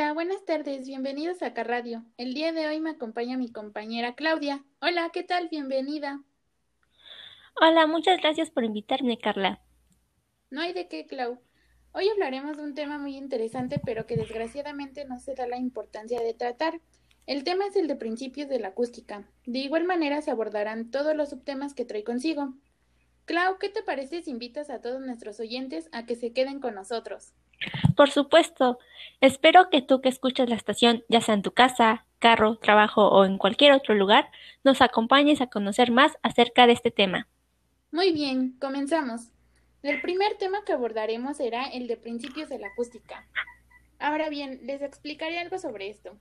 Hola, buenas tardes, bienvenidos a Carradio. El día de hoy me acompaña mi compañera Claudia. Hola, ¿qué tal? Bienvenida. Hola, muchas gracias por invitarme, Carla. No hay de qué, Clau. Hoy hablaremos de un tema muy interesante, pero que desgraciadamente no se da la importancia de tratar. El tema es el de principios de la acústica. De igual manera se abordarán todos los subtemas que trae consigo. Clau, ¿qué te parece si invitas a todos nuestros oyentes a que se queden con nosotros? Por supuesto. Espero que tú que escuchas la estación, ya sea en tu casa, carro, trabajo o en cualquier otro lugar, nos acompañes a conocer más acerca de este tema. Muy bien, comenzamos. El primer tema que abordaremos será el de principios de la acústica. Ahora bien, les explicaré algo sobre esto.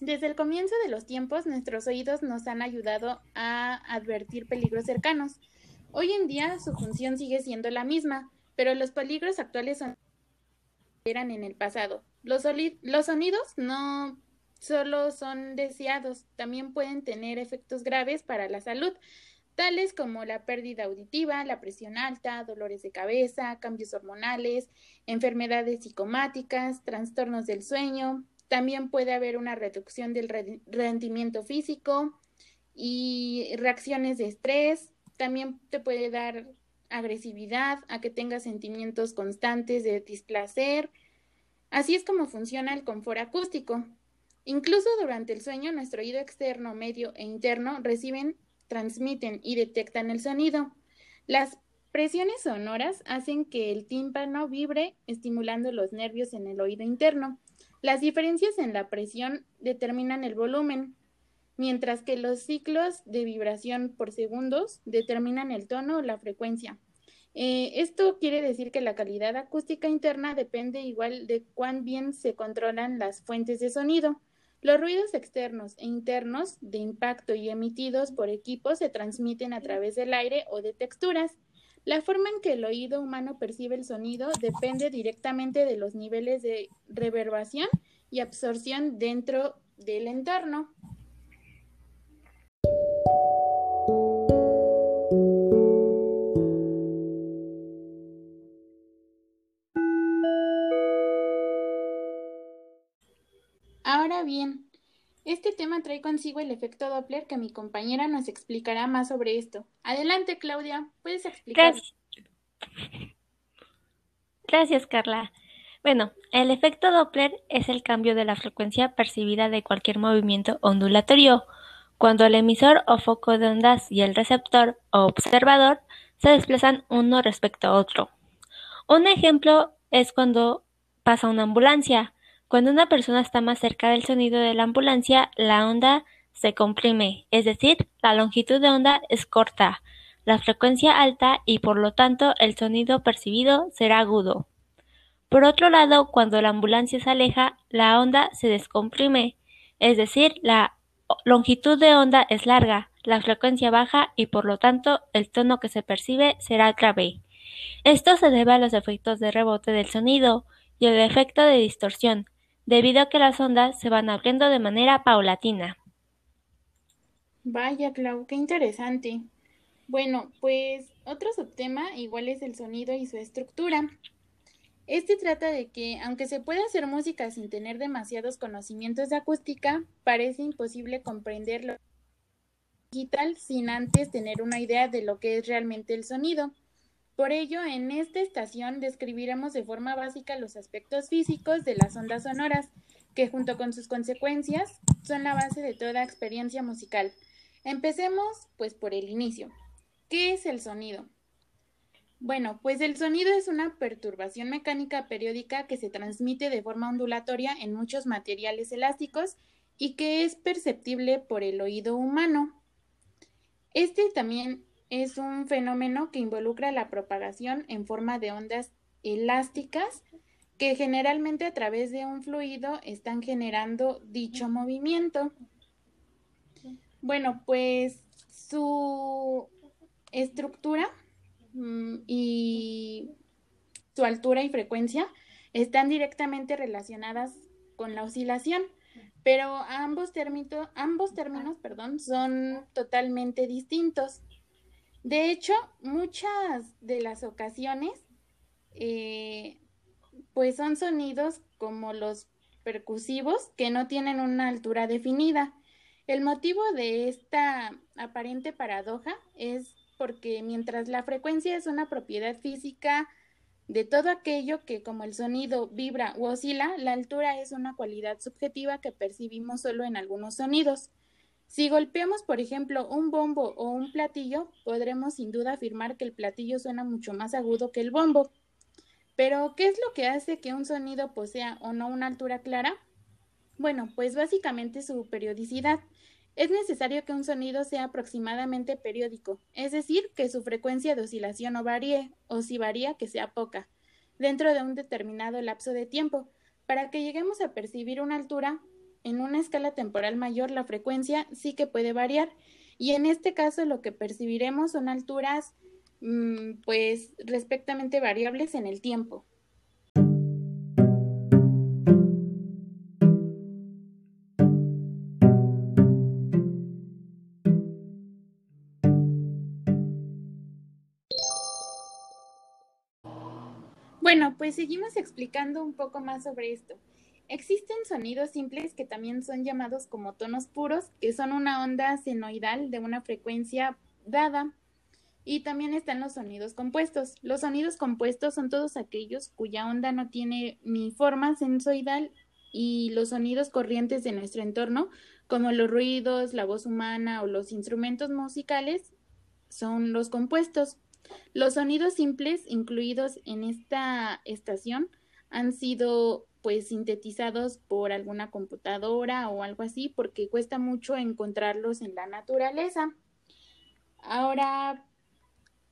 Desde el comienzo de los tiempos, nuestros oídos nos han ayudado a advertir peligros cercanos. Hoy en día su función sigue siendo la misma, pero los peligros actuales son eran en el pasado. Los, los sonidos no solo son deseados, también pueden tener efectos graves para la salud, tales como la pérdida auditiva, la presión alta, dolores de cabeza, cambios hormonales, enfermedades psicomáticas, trastornos del sueño. También puede haber una reducción del rendimiento físico y reacciones de estrés. También te puede dar agresividad, a que tenga sentimientos constantes de displacer. Así es como funciona el confort acústico. Incluso durante el sueño, nuestro oído externo, medio e interno reciben, transmiten y detectan el sonido. Las presiones sonoras hacen que el tímpano vibre, estimulando los nervios en el oído interno. Las diferencias en la presión determinan el volumen, mientras que los ciclos de vibración por segundos determinan el tono o la frecuencia. Eh, esto quiere decir que la calidad acústica interna depende igual de cuán bien se controlan las fuentes de sonido. Los ruidos externos e internos de impacto y emitidos por equipos se transmiten a través del aire o de texturas. La forma en que el oído humano percibe el sonido depende directamente de los niveles de reverbación y absorción dentro del entorno. Tema trae consigo el efecto Doppler que mi compañera nos explicará más sobre esto. Adelante, Claudia, puedes explicar. Gracias, Gracias Carla. Bueno, el efecto Doppler es el cambio de la frecuencia percibida de cualquier movimiento ondulatorio cuando el emisor o foco de ondas y el receptor o observador se desplazan uno respecto a otro. Un ejemplo es cuando pasa una ambulancia. Cuando una persona está más cerca del sonido de la ambulancia, la onda se comprime, es decir, la longitud de onda es corta, la frecuencia alta y por lo tanto el sonido percibido será agudo. Por otro lado, cuando la ambulancia se aleja, la onda se descomprime, es decir, la longitud de onda es larga, la frecuencia baja y por lo tanto el tono que se percibe será grave. Esto se debe a los efectos de rebote del sonido y el efecto de distorsión, debido a que las ondas se van abriendo de manera paulatina. Vaya, Clau, qué interesante. Bueno, pues otro subtema igual es el sonido y su estructura. Este trata de que, aunque se puede hacer música sin tener demasiados conocimientos de acústica, parece imposible comprenderlo digital sin antes tener una idea de lo que es realmente el sonido. Por ello, en esta estación describiremos de forma básica los aspectos físicos de las ondas sonoras, que junto con sus consecuencias son la base de toda experiencia musical. Empecemos, pues, por el inicio. ¿Qué es el sonido? Bueno, pues el sonido es una perturbación mecánica periódica que se transmite de forma ondulatoria en muchos materiales elásticos y que es perceptible por el oído humano. Este también es un fenómeno que involucra la propagación en forma de ondas elásticas que generalmente a través de un fluido están generando dicho movimiento. Bueno, pues su estructura Mm, y su altura y frecuencia están directamente relacionadas con la oscilación, pero ambos, términos, ambos términos perdón, son totalmente distintos. De hecho, muchas de las ocasiones, eh, pues son sonidos como los percusivos que no tienen una altura definida. El motivo de esta aparente paradoja es porque mientras la frecuencia es una propiedad física de todo aquello que como el sonido vibra u oscila, la altura es una cualidad subjetiva que percibimos solo en algunos sonidos. Si golpeamos, por ejemplo, un bombo o un platillo, podremos sin duda afirmar que el platillo suena mucho más agudo que el bombo. Pero, ¿qué es lo que hace que un sonido posea o no una altura clara? Bueno, pues básicamente su periodicidad. Es necesario que un sonido sea aproximadamente periódico, es decir, que su frecuencia de oscilación no varíe, o si varía, que sea poca, dentro de un determinado lapso de tiempo. Para que lleguemos a percibir una altura, en una escala temporal mayor la frecuencia sí que puede variar, y en este caso lo que percibiremos son alturas mm, pues respectamente variables en el tiempo. Bueno, pues seguimos explicando un poco más sobre esto. Existen sonidos simples que también son llamados como tonos puros, que son una onda senoidal de una frecuencia dada. Y también están los sonidos compuestos. Los sonidos compuestos son todos aquellos cuya onda no tiene ni forma sensoidal y los sonidos corrientes de nuestro entorno, como los ruidos, la voz humana o los instrumentos musicales, son los compuestos. Los sonidos simples incluidos en esta estación han sido pues sintetizados por alguna computadora o algo así porque cuesta mucho encontrarlos en la naturaleza. Ahora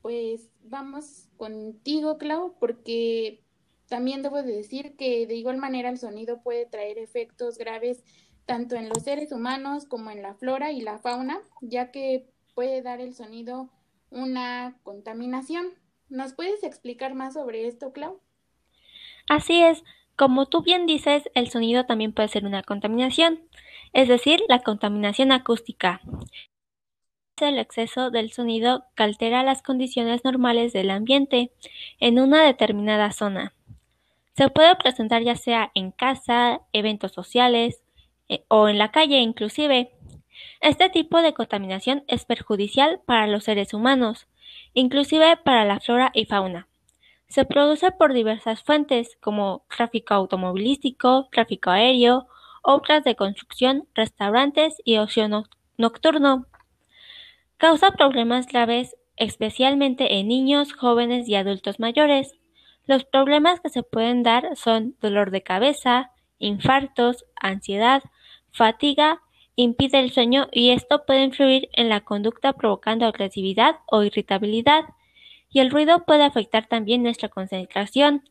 pues vamos contigo, Clau, porque también debo de decir que de igual manera el sonido puede traer efectos graves tanto en los seres humanos como en la flora y la fauna, ya que puede dar el sonido una contaminación. ¿Nos puedes explicar más sobre esto, Clau? Así es. Como tú bien dices, el sonido también puede ser una contaminación, es decir, la contaminación acústica. El exceso del sonido que altera las condiciones normales del ambiente en una determinada zona. Se puede presentar ya sea en casa, eventos sociales eh, o en la calle inclusive. Este tipo de contaminación es perjudicial para los seres humanos, inclusive para la flora y fauna. Se produce por diversas fuentes como tráfico automovilístico, tráfico aéreo, obras de construcción, restaurantes y ocio nocturno. Causa problemas graves especialmente en niños, jóvenes y adultos mayores. Los problemas que se pueden dar son dolor de cabeza, infartos, ansiedad, fatiga impide el sueño y esto puede influir en la conducta provocando agresividad o irritabilidad, y el ruido puede afectar también nuestra concentración.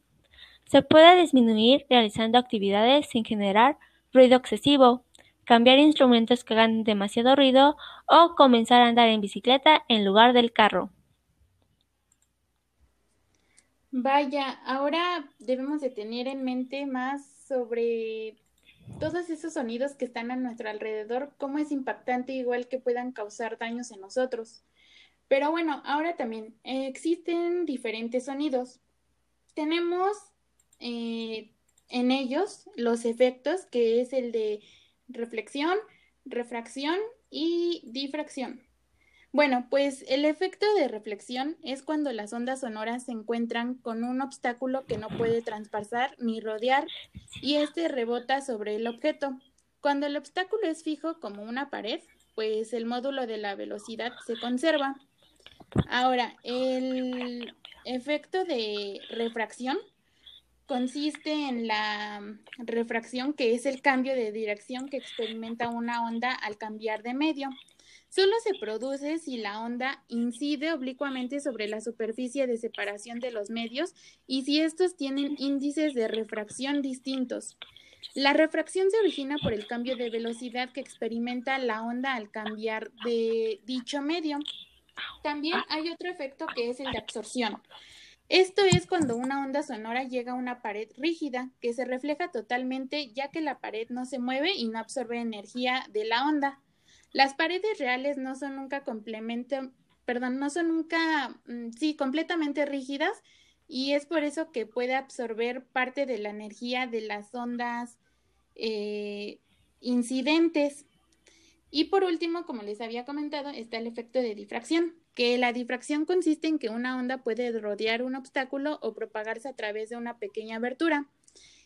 Se puede disminuir realizando actividades sin generar ruido excesivo, cambiar instrumentos que hagan demasiado ruido o comenzar a andar en bicicleta en lugar del carro. Vaya, ahora debemos de tener en mente más sobre todos esos sonidos que están a nuestro alrededor, cómo es impactante igual que puedan causar daños en nosotros. Pero bueno, ahora también existen diferentes sonidos. Tenemos eh, en ellos los efectos, que es el de reflexión, refracción y difracción. Bueno, pues el efecto de reflexión es cuando las ondas sonoras se encuentran con un obstáculo que no puede traspasar ni rodear y este rebota sobre el objeto. Cuando el obstáculo es fijo como una pared, pues el módulo de la velocidad se conserva. Ahora, el efecto de refracción consiste en la refracción, que es el cambio de dirección que experimenta una onda al cambiar de medio. Solo se produce si la onda incide oblicuamente sobre la superficie de separación de los medios y si estos tienen índices de refracción distintos. La refracción se origina por el cambio de velocidad que experimenta la onda al cambiar de dicho medio. También hay otro efecto que es el de absorción. Esto es cuando una onda sonora llega a una pared rígida, que se refleja totalmente ya que la pared no se mueve y no absorbe energía de la onda. Las paredes reales no son nunca complemento, perdón, no son nunca, mm, sí, completamente rígidas y es por eso que puede absorber parte de la energía de las ondas eh, incidentes. Y por último, como les había comentado, está el efecto de difracción, que la difracción consiste en que una onda puede rodear un obstáculo o propagarse a través de una pequeña abertura.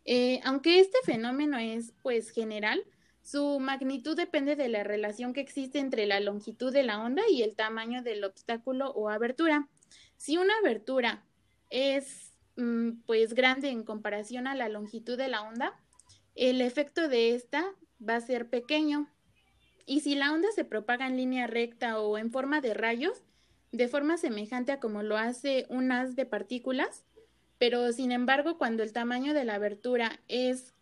Eh, aunque este fenómeno es pues general, su magnitud depende de la relación que existe entre la longitud de la onda y el tamaño del obstáculo o abertura. Si una abertura es mm, pues grande en comparación a la longitud de la onda, el efecto de esta va a ser pequeño. Y si la onda se propaga en línea recta o en forma de rayos, de forma semejante a como lo hace un haz de partículas, pero sin embargo cuando el tamaño de la abertura es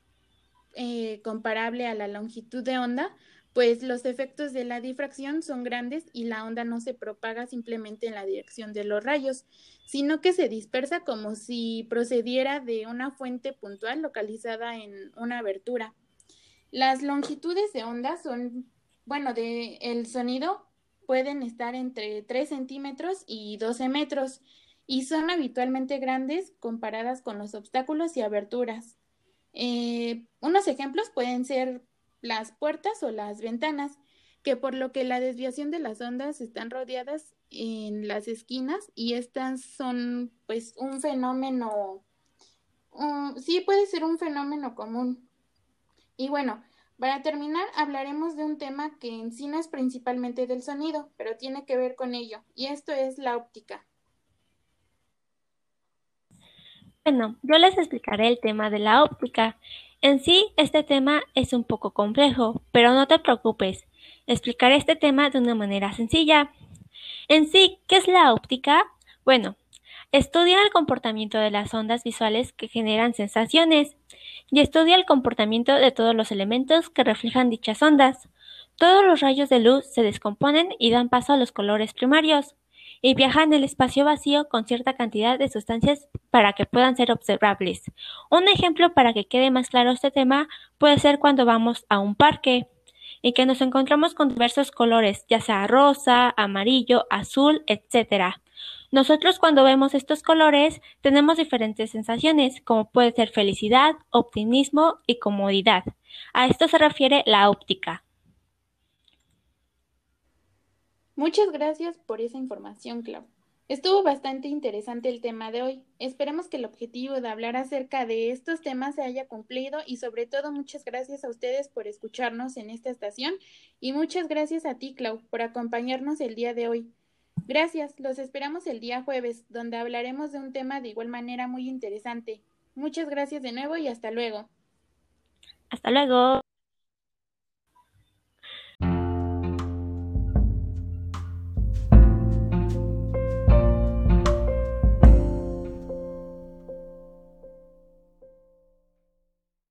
eh, comparable a la longitud de onda, pues los efectos de la difracción son grandes y la onda no se propaga simplemente en la dirección de los rayos, sino que se dispersa como si procediera de una fuente puntual localizada en una abertura. Las longitudes de onda son, bueno, de el sonido pueden estar entre 3 centímetros y 12 metros y son habitualmente grandes comparadas con los obstáculos y aberturas. Eh, unos ejemplos pueden ser las puertas o las ventanas, que por lo que la desviación de las ondas están rodeadas en las esquinas y estas son pues un fenómeno, sí puede ser un fenómeno común. Y bueno, para terminar hablaremos de un tema que en sí no es principalmente del sonido, pero tiene que ver con ello, y esto es la óptica. Bueno, yo les explicaré el tema de la óptica. En sí, este tema es un poco complejo, pero no te preocupes, explicaré este tema de una manera sencilla. En sí, ¿qué es la óptica? Bueno, estudia el comportamiento de las ondas visuales que generan sensaciones y estudia el comportamiento de todos los elementos que reflejan dichas ondas. Todos los rayos de luz se descomponen y dan paso a los colores primarios y viajan en el espacio vacío con cierta cantidad de sustancias para que puedan ser observables. Un ejemplo para que quede más claro este tema puede ser cuando vamos a un parque y que nos encontramos con diversos colores, ya sea rosa, amarillo, azul, etc. Nosotros cuando vemos estos colores tenemos diferentes sensaciones, como puede ser felicidad, optimismo y comodidad. A esto se refiere la óptica. Muchas gracias por esa información, Clau. Estuvo bastante interesante el tema de hoy. Esperemos que el objetivo de hablar acerca de estos temas se haya cumplido y sobre todo muchas gracias a ustedes por escucharnos en esta estación y muchas gracias a ti, Clau, por acompañarnos el día de hoy. Gracias, los esperamos el día jueves, donde hablaremos de un tema de igual manera muy interesante. Muchas gracias de nuevo y hasta luego. Hasta luego.